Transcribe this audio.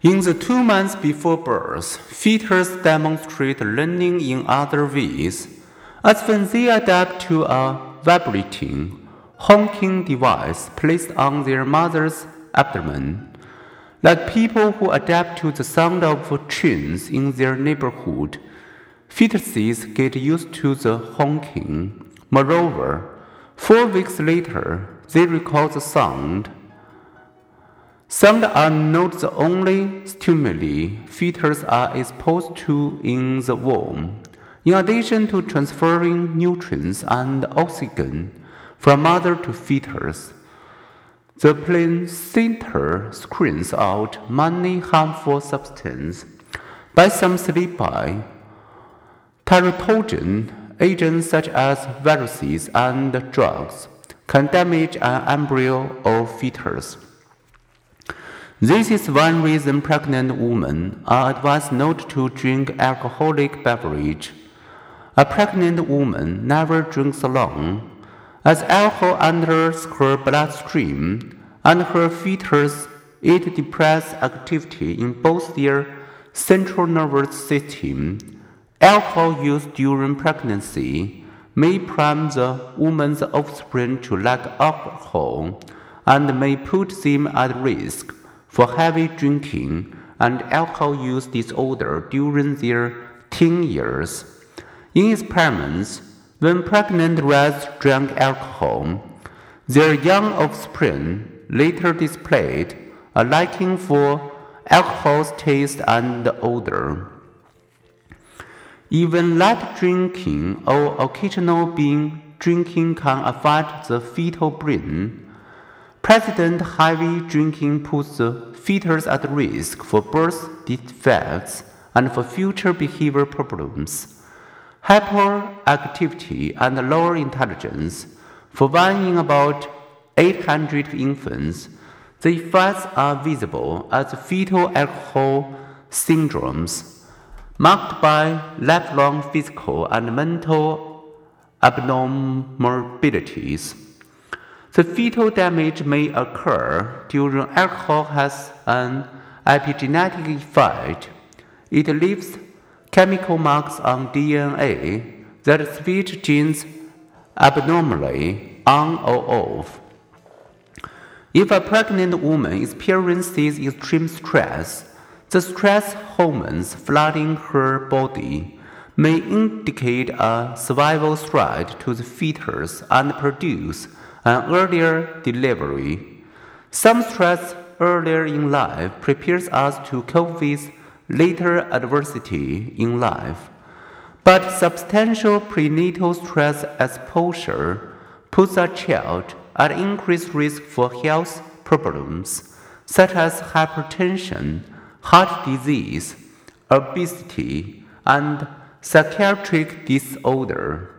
In the two months before birth, fetuses demonstrate learning in other ways, as when they adapt to a vibrating, honking device placed on their mother's abdomen. Like people who adapt to the sound of trains in their neighborhood, fetuses get used to the honking. Moreover, four weeks later, they recall the sound. Sound are not the only stimuli fetuses are exposed to in the womb. In addition to transferring nutrients and oxygen from mother to fetus, the placenta screens out many harmful substances. By some sleepy, teratogen agents such as viruses and drugs can damage an embryo or fetus. This is one reason pregnant women are advised not to drink alcoholic beverage. A pregnant woman never drinks alone as alcohol enters her bloodstream and her fetus, it depresses activity in both their central nervous system. Alcohol use during pregnancy may prime the woman's offspring to lack alcohol and may put them at risk for heavy drinking and alcohol use disorder during their teen years. In experiments, when pregnant rats drank alcohol, their young offspring later displayed a liking for alcohol's taste and odor. Even light drinking or occasional binge drinking can affect the fetal brain. President heavy drinking puts the fetus at risk for birth defects and for future behavior problems hyperactivity, and lower intelligence. For one in about 800 infants, the effects are visible as fetal alcohol syndromes, marked by lifelong physical and mental abnormalities. The fetal damage may occur during alcohol has an epigenetic effect. It leaves chemical marks on DNA that switch genes abnormally on or off. If a pregnant woman experiences extreme stress, the stress hormones flooding her body may indicate a survival threat to the fetus and produce an earlier delivery. Some stress earlier in life prepares us to cope with later adversity in life. But substantial prenatal stress exposure puts a child at increased risk for health problems such as hypertension, heart disease, obesity, and psychiatric disorder.